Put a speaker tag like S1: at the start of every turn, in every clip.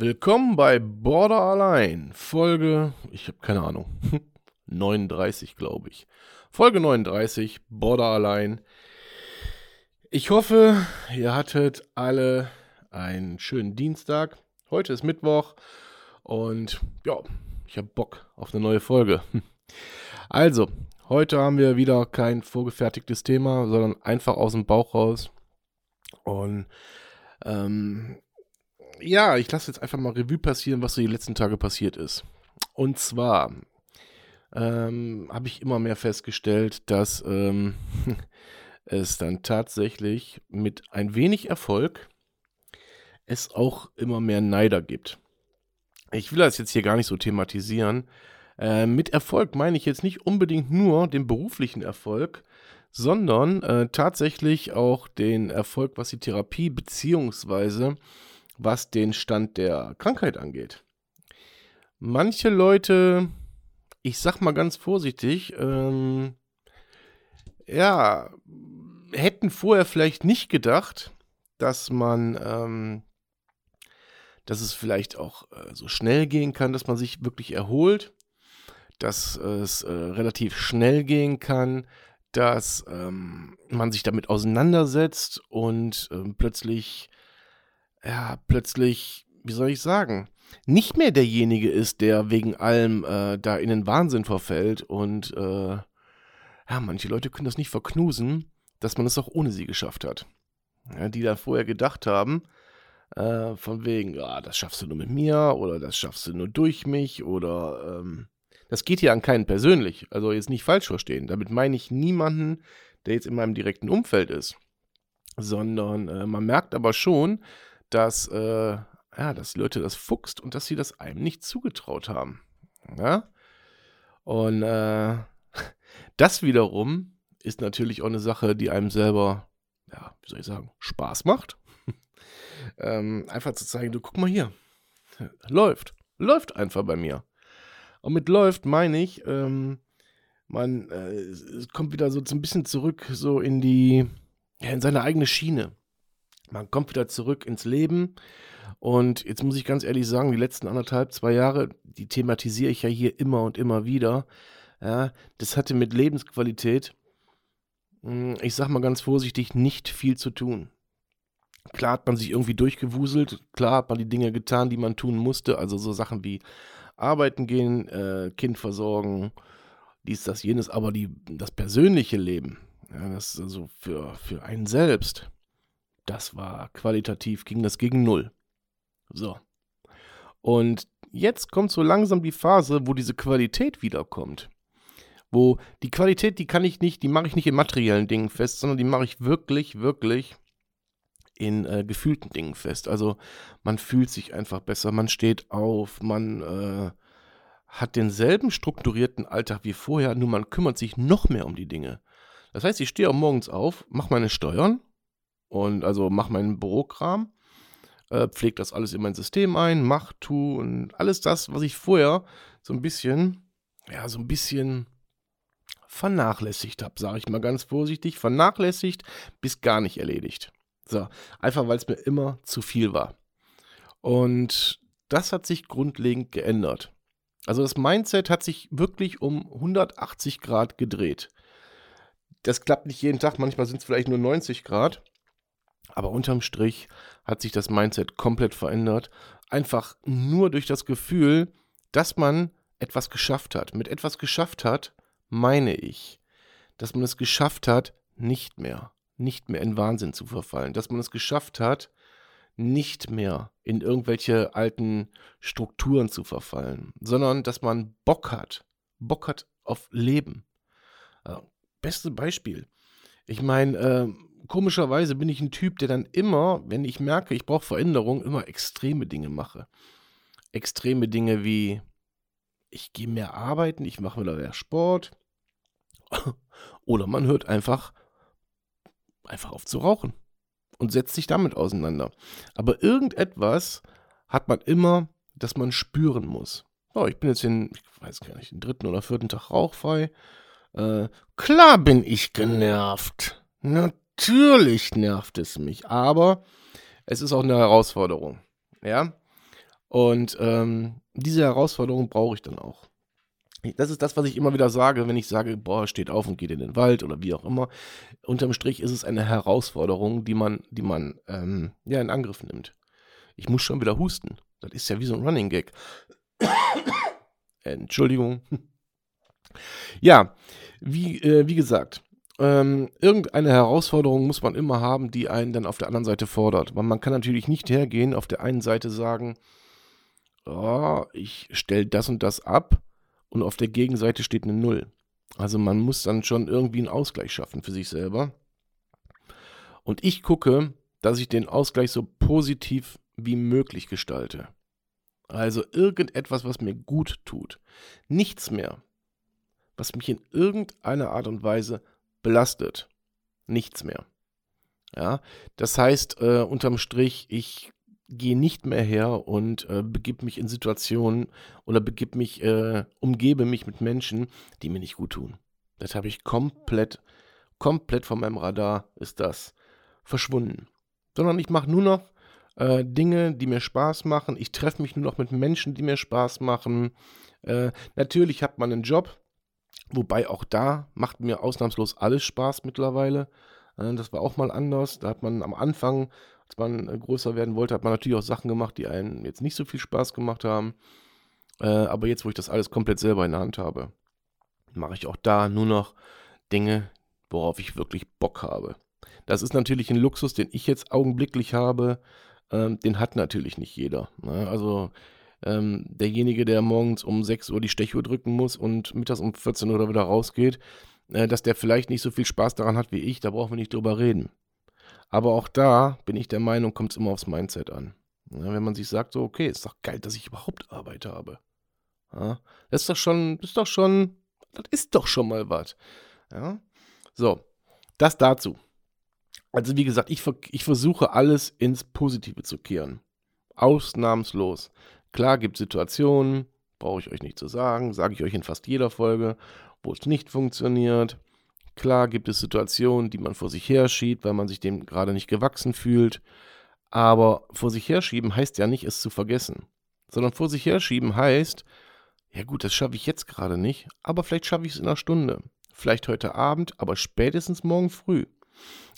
S1: Willkommen bei Border allein. Folge, ich habe keine Ahnung, 39 glaube ich. Folge 39, Border allein. Ich hoffe, ihr hattet alle einen schönen Dienstag. Heute ist Mittwoch und ja, ich habe Bock auf eine neue Folge. Also, Heute haben wir wieder kein vorgefertigtes Thema, sondern einfach aus dem Bauch raus. Und ähm, ja, ich lasse jetzt einfach mal Revue passieren, was so die letzten Tage passiert ist. Und zwar ähm, habe ich immer mehr festgestellt, dass ähm, es dann tatsächlich mit ein wenig Erfolg es auch immer mehr Neider gibt. Ich will das jetzt hier gar nicht so thematisieren, äh, mit Erfolg meine ich jetzt nicht unbedingt nur den beruflichen Erfolg, sondern äh, tatsächlich auch den Erfolg, was die Therapie beziehungsweise was den Stand der Krankheit angeht. Manche Leute, ich sag mal ganz vorsichtig, ähm, ja, hätten vorher vielleicht nicht gedacht, dass man, ähm, dass es vielleicht auch äh, so schnell gehen kann, dass man sich wirklich erholt dass es äh, relativ schnell gehen kann, dass ähm, man sich damit auseinandersetzt und ähm, plötzlich, ja, plötzlich, wie soll ich sagen, nicht mehr derjenige ist, der wegen allem äh, da in den Wahnsinn verfällt und äh, ja, manche Leute können das nicht verknusen, dass man es auch ohne sie geschafft hat. Ja, die da vorher gedacht haben, äh, von wegen, ja, das schaffst du nur mit mir oder das schaffst du nur durch mich oder ähm, das geht hier an keinen persönlich. Also jetzt nicht falsch verstehen. Damit meine ich niemanden, der jetzt in meinem direkten Umfeld ist. Sondern äh, man merkt aber schon, dass, äh, ja, dass Leute das fuchst und dass sie das einem nicht zugetraut haben. Ja? Und äh, das wiederum ist natürlich auch eine Sache, die einem selber, ja, wie soll ich sagen, Spaß macht. ähm, einfach zu zeigen, du guck mal hier, läuft, läuft einfach bei mir. Und mit läuft meine ich, ähm, man äh, kommt wieder so ein bisschen zurück, so in die, ja, in seine eigene Schiene. Man kommt wieder zurück ins Leben. Und jetzt muss ich ganz ehrlich sagen, die letzten anderthalb, zwei Jahre, die thematisiere ich ja hier immer und immer wieder. Ja, das hatte mit Lebensqualität, hm, ich sag mal ganz vorsichtig, nicht viel zu tun. Klar hat man sich irgendwie durchgewuselt, klar hat man die Dinge getan, die man tun musste, also so Sachen wie arbeiten gehen, äh, Kind versorgen, dies, das, jenes, aber die, das persönliche Leben, ja, das also für, für einen selbst, das war qualitativ, ging das gegen null. So. Und jetzt kommt so langsam die Phase, wo diese Qualität wiederkommt. Wo die Qualität, die kann ich nicht, die mache ich nicht in materiellen Dingen fest, sondern die mache ich wirklich, wirklich in äh, gefühlten Dingen fest. Also man fühlt sich einfach besser, man steht auf, man äh, hat denselben strukturierten Alltag wie vorher, nur man kümmert sich noch mehr um die Dinge. Das heißt, ich stehe auch morgens auf, mache meine Steuern und also mache meinen Bürokram, äh, pflege das alles in mein System ein, mach, tu und alles das, was ich vorher so ein bisschen, ja, so ein bisschen vernachlässigt habe, sage ich mal ganz vorsichtig, vernachlässigt bis gar nicht erledigt. So, einfach weil es mir immer zu viel war. Und das hat sich grundlegend geändert. Also das Mindset hat sich wirklich um 180 Grad gedreht. Das klappt nicht jeden Tag, manchmal sind es vielleicht nur 90 Grad. Aber unterm Strich hat sich das Mindset komplett verändert. Einfach nur durch das Gefühl, dass man etwas geschafft hat. Mit etwas geschafft hat, meine ich, dass man es geschafft hat, nicht mehr nicht mehr in Wahnsinn zu verfallen, dass man es geschafft hat, nicht mehr in irgendwelche alten Strukturen zu verfallen, sondern dass man Bock hat, Bock hat auf Leben. Äh, beste Beispiel. Ich meine, äh, komischerweise bin ich ein Typ, der dann immer, wenn ich merke, ich brauche Veränderung, immer extreme Dinge mache. Extreme Dinge wie, ich gehe mehr arbeiten, ich mache wieder mehr Sport. Oder man hört einfach, einfach auf zu rauchen und setzt sich damit auseinander. Aber irgendetwas hat man immer, das man spüren muss. Oh, ich bin jetzt in, ich weiß gar nicht, den dritten oder vierten Tag rauchfrei. Äh, klar bin ich genervt. Natürlich nervt es mich, aber es ist auch eine Herausforderung. Ja. Und ähm, diese Herausforderung brauche ich dann auch. Das ist das, was ich immer wieder sage, wenn ich sage, boah, steht auf und geht in den Wald oder wie auch immer. Unterm Strich ist es eine Herausforderung, die man, die man ähm, ja in Angriff nimmt. Ich muss schon wieder husten. Das ist ja wie so ein Running Gag. Entschuldigung. Ja, wie, äh, wie gesagt, ähm, irgendeine Herausforderung muss man immer haben, die einen dann auf der anderen Seite fordert. Weil man kann natürlich nicht hergehen, auf der einen Seite sagen, oh, ich stelle das und das ab und auf der Gegenseite steht eine Null. Also man muss dann schon irgendwie einen Ausgleich schaffen für sich selber. Und ich gucke, dass ich den Ausgleich so positiv wie möglich gestalte. Also irgendetwas, was mir gut tut. Nichts mehr, was mich in irgendeiner Art und Weise belastet. Nichts mehr. Ja, das heißt, äh, unterm Strich, ich gehe nicht mehr her und äh, begib mich in Situationen oder begib mich, äh, umgebe mich mit Menschen, die mir nicht gut tun. Das habe ich komplett, komplett von meinem Radar ist das verschwunden. Sondern ich mache nur noch äh, Dinge, die mir Spaß machen. Ich treffe mich nur noch mit Menschen, die mir Spaß machen. Äh, natürlich hat man einen Job, wobei auch da macht mir ausnahmslos alles Spaß mittlerweile. Äh, das war auch mal anders. Da hat man am Anfang, als man äh, größer werden wollte, hat man natürlich auch Sachen gemacht, die einem jetzt nicht so viel Spaß gemacht haben. Äh, aber jetzt, wo ich das alles komplett selber in der Hand habe, mache ich auch da nur noch Dinge, worauf ich wirklich Bock habe. Das ist natürlich ein Luxus, den ich jetzt augenblicklich habe, ähm, den hat natürlich nicht jeder. Ne? Also ähm, derjenige, der morgens um 6 Uhr die Stechuhr drücken muss und mittags um 14 Uhr wieder rausgeht, äh, dass der vielleicht nicht so viel Spaß daran hat wie ich, da brauchen wir nicht drüber reden. Aber auch da bin ich der Meinung, kommt es immer aufs Mindset an. Ja, wenn man sich sagt, so, okay, ist doch geil, dass ich überhaupt Arbeit habe. Ja, das ist doch schon, ist doch schon, das ist doch schon mal was. Ja? So, das dazu. Also wie gesagt, ich, ich versuche alles ins Positive zu kehren. Ausnahmslos. Klar gibt es Situationen, brauche ich euch nicht zu sagen, sage ich euch in fast jeder Folge, wo es nicht funktioniert. Klar gibt es Situationen, die man vor sich herschiebt, weil man sich dem gerade nicht gewachsen fühlt. Aber vor sich herschieben heißt ja nicht, es zu vergessen. Sondern vor sich herschieben heißt, ja gut, das schaffe ich jetzt gerade nicht, aber vielleicht schaffe ich es in einer Stunde. Vielleicht heute Abend, aber spätestens morgen früh.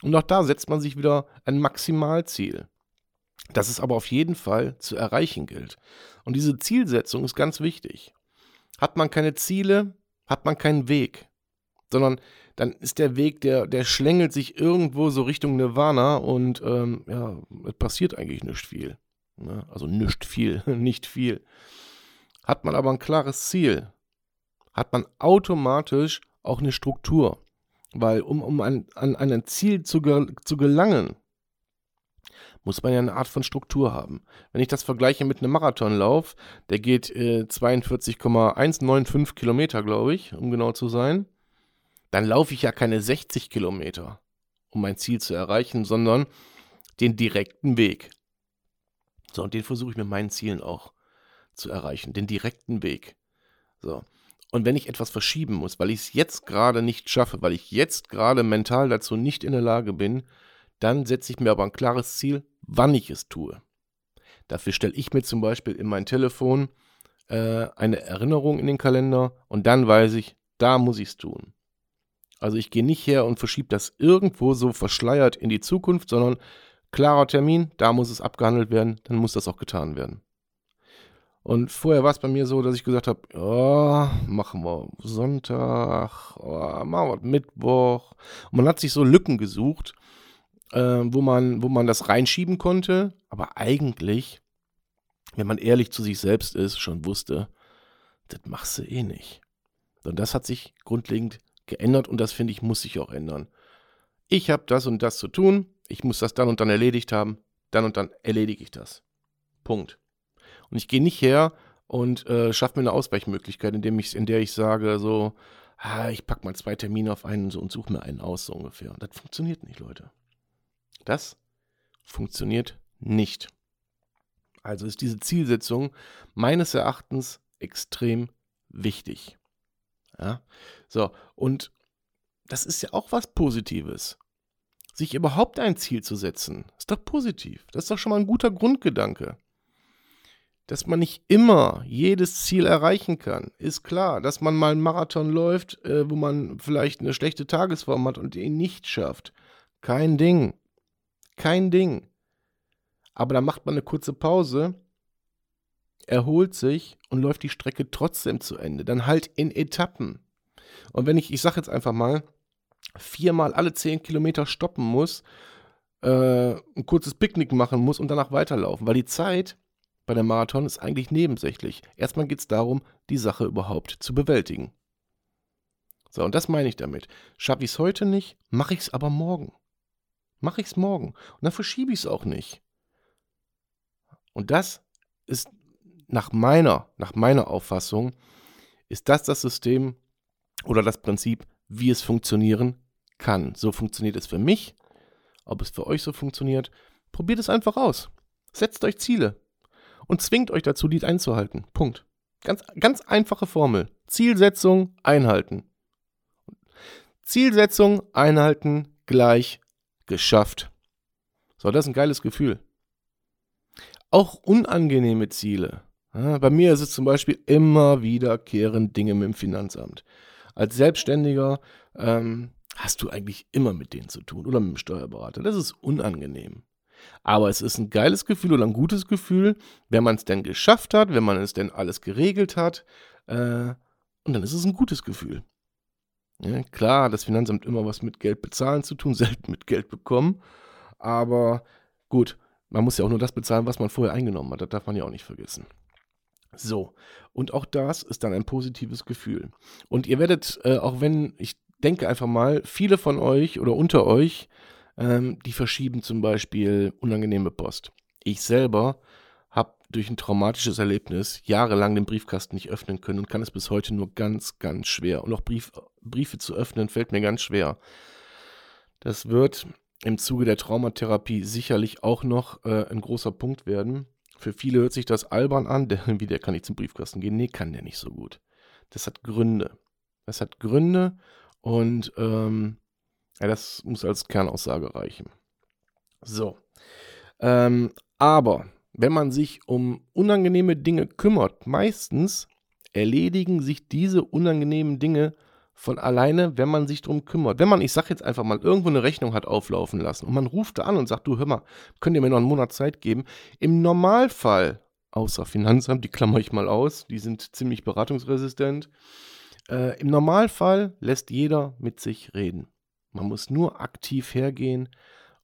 S1: Und auch da setzt man sich wieder ein Maximalziel, das es aber auf jeden Fall zu erreichen gilt. Und diese Zielsetzung ist ganz wichtig. Hat man keine Ziele, hat man keinen Weg, sondern dann ist der Weg, der, der schlängelt sich irgendwo so Richtung Nirvana und ähm, ja, es passiert eigentlich nicht viel. Ne? Also nicht viel, nicht viel. Hat man aber ein klares Ziel, hat man automatisch auch eine Struktur. Weil um, um an, an, ein Ziel zu, zu gelangen, muss man ja eine Art von Struktur haben. Wenn ich das vergleiche mit einem Marathonlauf, der geht äh, 42,195 Kilometer, glaube ich, um genau zu sein, dann laufe ich ja keine 60 Kilometer, um mein Ziel zu erreichen, sondern den direkten Weg. So, und den versuche ich mit meinen Zielen auch zu erreichen, den direkten Weg. So. Und wenn ich etwas verschieben muss, weil ich es jetzt gerade nicht schaffe, weil ich jetzt gerade mental dazu nicht in der Lage bin, dann setze ich mir aber ein klares Ziel, wann ich es tue. Dafür stelle ich mir zum Beispiel in mein Telefon äh, eine Erinnerung in den Kalender und dann weiß ich, da muss ich es tun. Also ich gehe nicht her und verschiebe das irgendwo so verschleiert in die Zukunft, sondern klarer Termin, da muss es abgehandelt werden, dann muss das auch getan werden. Und vorher war es bei mir so, dass ich gesagt habe, oh, machen wir Sonntag, oh, machen wir Mittwoch. Und man hat sich so Lücken gesucht, äh, wo, man, wo man das reinschieben konnte, aber eigentlich, wenn man ehrlich zu sich selbst ist, schon wusste, das machst du eh nicht. Und das hat sich grundlegend geändert und das finde ich, muss sich auch ändern. ich habe das und das zu tun, ich muss das dann und dann erledigt haben, dann und dann erledige ich das. Punkt. Und ich gehe nicht her und äh, schaffe mir eine Ausweichmöglichkeit, indem ich, in der ich sage, so, ah, ich packe mal zwei Termine auf einen so und suche mir einen aus, so ungefähr. Und das funktioniert nicht, Leute. Das funktioniert nicht. Also ist diese Zielsetzung meines Erachtens extrem wichtig. Ja, so, und das ist ja auch was Positives. Sich überhaupt ein Ziel zu setzen, ist doch positiv. Das ist doch schon mal ein guter Grundgedanke. Dass man nicht immer jedes Ziel erreichen kann, ist klar. Dass man mal einen Marathon läuft, äh, wo man vielleicht eine schlechte Tagesform hat und ihn nicht schafft. Kein Ding. Kein Ding. Aber dann macht man eine kurze Pause, erholt sich und läuft die Strecke trotzdem zu Ende. Dann halt in Etappen. Und wenn ich, ich sage jetzt einfach mal, viermal alle zehn Kilometer stoppen muss, äh, ein kurzes Picknick machen muss und danach weiterlaufen, weil die Zeit bei der Marathon ist eigentlich nebensächlich. Erstmal geht es darum, die Sache überhaupt zu bewältigen. So, und das meine ich damit. Schaffe ich es heute nicht, mache ich es aber morgen. Mache ich es morgen. Und dann verschiebe ich es auch nicht. Und das ist nach meiner, nach meiner Auffassung, ist das das System oder das Prinzip, wie es funktionieren kann. So funktioniert es für mich. Ob es für euch so funktioniert, probiert es einfach aus. Setzt euch Ziele und zwingt euch dazu, die einzuhalten. Punkt. Ganz, ganz einfache Formel. Zielsetzung einhalten. Zielsetzung einhalten gleich geschafft. So, das ist ein geiles Gefühl. Auch unangenehme Ziele. Bei mir ist es zum Beispiel immer wiederkehrend Dinge mit dem Finanzamt. Als Selbstständiger ähm, hast du eigentlich immer mit denen zu tun oder mit dem Steuerberater. Das ist unangenehm. Aber es ist ein geiles Gefühl oder ein gutes Gefühl, wenn man es denn geschafft hat, wenn man es denn alles geregelt hat. Äh, und dann ist es ein gutes Gefühl. Ja, klar, das Finanzamt immer was mit Geld bezahlen zu tun, selten mit Geld bekommen. Aber gut, man muss ja auch nur das bezahlen, was man vorher eingenommen hat. Das darf man ja auch nicht vergessen. So, und auch das ist dann ein positives Gefühl. Und ihr werdet, äh, auch wenn, ich denke einfach mal, viele von euch oder unter euch, ähm, die verschieben zum Beispiel unangenehme Post. Ich selber habe durch ein traumatisches Erlebnis jahrelang den Briefkasten nicht öffnen können und kann es bis heute nur ganz, ganz schwer. Und auch Brief, Briefe zu öffnen fällt mir ganz schwer. Das wird im Zuge der Traumatherapie sicherlich auch noch äh, ein großer Punkt werden. Für viele hört sich das albern an, der, wie der kann nicht zum Briefkasten gehen. Nee, kann der nicht so gut. Das hat Gründe. Das hat Gründe und ähm, ja, das muss als Kernaussage reichen. So. Ähm, aber wenn man sich um unangenehme Dinge kümmert, meistens erledigen sich diese unangenehmen Dinge von alleine, wenn man sich darum kümmert. Wenn man, ich sag jetzt einfach mal, irgendwo eine Rechnung hat auflaufen lassen und man ruft da an und sagt, du hör mal, könnt ihr mir noch einen Monat Zeit geben? Im Normalfall, außer Finanzamt, die klammer ich mal aus, die sind ziemlich beratungsresistent. Äh, Im Normalfall lässt jeder mit sich reden. Man muss nur aktiv hergehen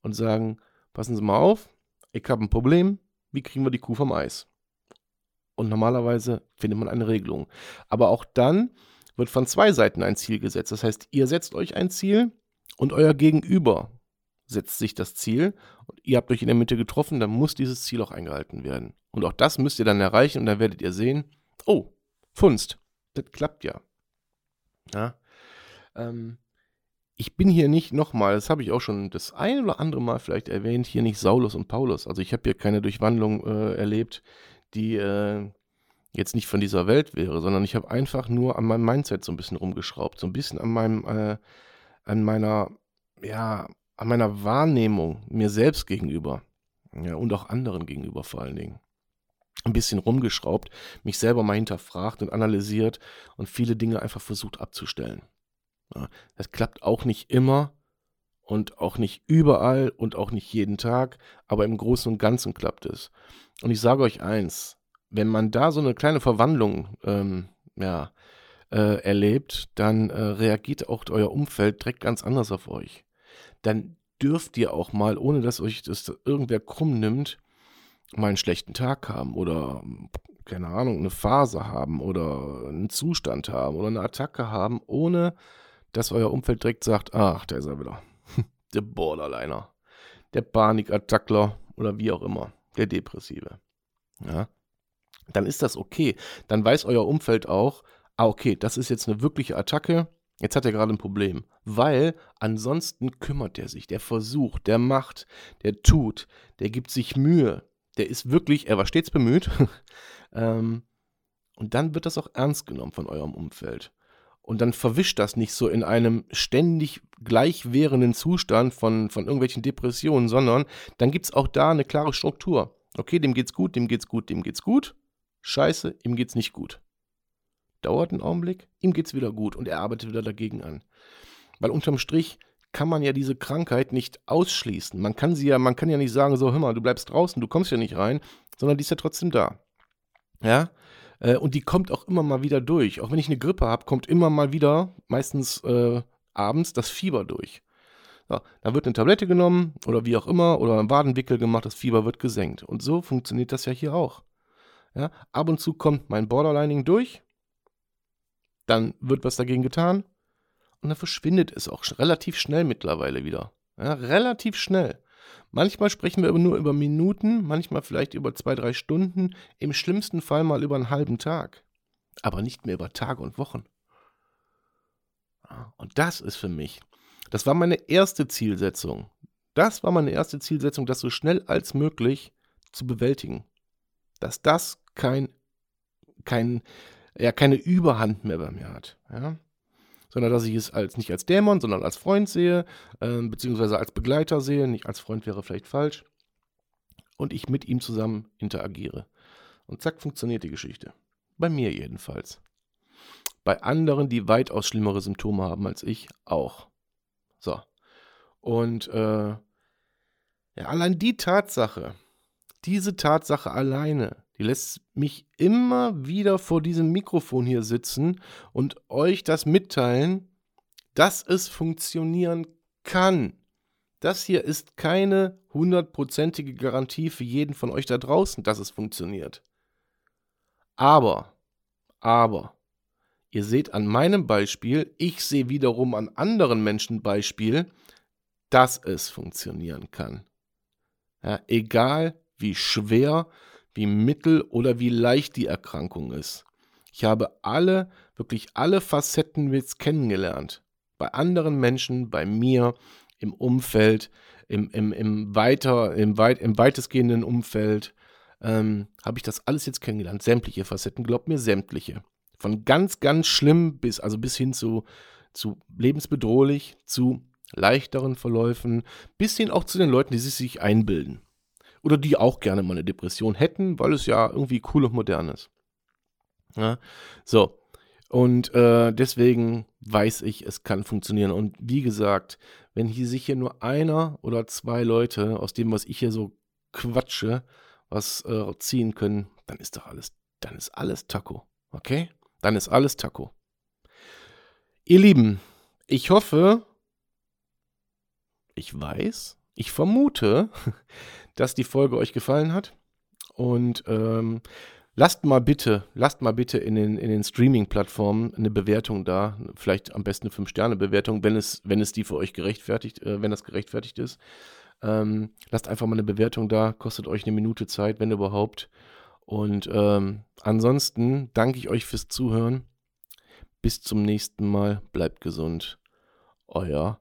S1: und sagen, passen Sie mal auf, ich habe ein Problem, wie kriegen wir die Kuh vom Eis? Und normalerweise findet man eine Regelung. Aber auch dann wird von zwei Seiten ein Ziel gesetzt. Das heißt, ihr setzt euch ein Ziel und euer Gegenüber setzt sich das Ziel und ihr habt euch in der Mitte getroffen, dann muss dieses Ziel auch eingehalten werden. Und auch das müsst ihr dann erreichen und dann werdet ihr sehen, oh, Funst, das klappt ja. ja ähm, ich bin hier nicht nochmal, das habe ich auch schon das ein oder andere Mal vielleicht erwähnt, hier nicht Saulus und Paulus. Also ich habe hier keine Durchwandlung äh, erlebt, die äh, jetzt nicht von dieser Welt wäre, sondern ich habe einfach nur an meinem Mindset so ein bisschen rumgeschraubt, so ein bisschen an meinem, äh, an meiner, ja, an meiner Wahrnehmung mir selbst gegenüber, ja, und auch anderen gegenüber vor allen Dingen. Ein bisschen rumgeschraubt, mich selber mal hinterfragt und analysiert und viele Dinge einfach versucht abzustellen. Ja, das klappt auch nicht immer und auch nicht überall und auch nicht jeden Tag, aber im Großen und Ganzen klappt es. Und ich sage euch eins, wenn man da so eine kleine Verwandlung ähm, ja, äh, erlebt, dann äh, reagiert auch euer Umfeld direkt ganz anders auf euch. Dann dürft ihr auch mal, ohne dass euch das irgendwer krumm nimmt, mal einen schlechten Tag haben oder keine Ahnung, eine Phase haben oder einen Zustand haben oder eine Attacke haben, ohne dass euer Umfeld direkt sagt, ach, da ist er wieder. der Borderliner, der Panikattackler oder wie auch immer, der Depressive. Ja, dann ist das okay. Dann weiß euer Umfeld auch, ah, okay, das ist jetzt eine wirkliche Attacke. Jetzt hat er gerade ein Problem, weil ansonsten kümmert er sich, der versucht, der macht, der tut, der gibt sich Mühe, der ist wirklich, er war stets bemüht. ähm, und dann wird das auch ernst genommen von eurem Umfeld. Und dann verwischt das nicht so in einem ständig gleichwährenden Zustand von, von irgendwelchen Depressionen, sondern dann gibt es auch da eine klare Struktur. Okay, dem geht's gut, dem geht's gut, dem geht's gut. Scheiße, ihm geht's nicht gut. Dauert einen Augenblick, ihm geht's wieder gut und er arbeitet wieder dagegen an. Weil unterm Strich kann man ja diese Krankheit nicht ausschließen. Man kann sie ja, man kann ja nicht sagen, so, hör mal, du bleibst draußen, du kommst ja nicht rein, sondern die ist ja trotzdem da. Ja, äh, und die kommt auch immer mal wieder durch. Auch wenn ich eine Grippe habe, kommt immer mal wieder, meistens äh, abends, das Fieber durch. So, dann wird eine Tablette genommen oder wie auch immer oder ein Wadenwickel gemacht, das Fieber wird gesenkt. Und so funktioniert das ja hier auch. Ja, ab und zu kommt mein Borderlining durch, dann wird was dagegen getan und dann verschwindet es auch relativ schnell mittlerweile wieder. Ja, relativ schnell. Manchmal sprechen wir nur über Minuten, manchmal vielleicht über zwei, drei Stunden, im schlimmsten Fall mal über einen halben Tag. Aber nicht mehr über Tage und Wochen. Und das ist für mich, das war meine erste Zielsetzung. Das war meine erste Zielsetzung, das so schnell als möglich zu bewältigen. Dass das kein, kein, ja, keine Überhand mehr bei mir hat. Ja? sondern dass ich es als nicht als Dämon, sondern als Freund sehe, äh, beziehungsweise als Begleiter sehe, nicht als Freund wäre vielleicht falsch, und ich mit ihm zusammen interagiere. Und zack, funktioniert die Geschichte. Bei mir jedenfalls. Bei anderen, die weitaus schlimmere Symptome haben als ich, auch. So. Und äh, ja, allein die Tatsache, diese Tatsache alleine, die lässt mich immer wieder vor diesem Mikrofon hier sitzen und euch das mitteilen, dass es funktionieren kann. Das hier ist keine hundertprozentige Garantie für jeden von euch da draußen, dass es funktioniert. Aber, aber, ihr seht an meinem Beispiel, ich sehe wiederum an anderen Menschen Beispiel, dass es funktionieren kann. Ja, egal wie schwer, wie mittel oder wie leicht die Erkrankung ist. Ich habe alle, wirklich alle Facetten jetzt kennengelernt. Bei anderen Menschen, bei mir, im Umfeld, im, im, im, weiter, im, weit, im weitestgehenden Umfeld, ähm, habe ich das alles jetzt kennengelernt. Sämtliche Facetten, glaubt mir, sämtliche. Von ganz, ganz schlimm bis, also bis hin zu, zu lebensbedrohlich, zu leichteren Verläufen, bis hin auch zu den Leuten, die sich einbilden oder die auch gerne mal eine Depression hätten, weil es ja irgendwie cool und modern ist. Ja, so. Und äh, deswegen weiß ich, es kann funktionieren. Und wie gesagt, wenn hier sich hier nur einer oder zwei Leute aus dem, was ich hier so quatsche, was äh, ziehen können, dann ist doch alles, dann ist alles Taco. Okay? Dann ist alles Taco. Ihr Lieben, ich hoffe, ich weiß, ich vermute, dass die Folge euch gefallen hat. Und ähm, lasst mal bitte, lasst mal bitte in den, in den Streaming-Plattformen eine Bewertung da. Vielleicht am besten eine 5-Sterne-Bewertung, wenn es, wenn es die für euch gerechtfertigt, äh, wenn das gerechtfertigt ist. Ähm, lasst einfach mal eine Bewertung da, kostet euch eine Minute Zeit, wenn überhaupt. Und ähm, ansonsten danke ich euch fürs Zuhören. Bis zum nächsten Mal. Bleibt gesund. Euer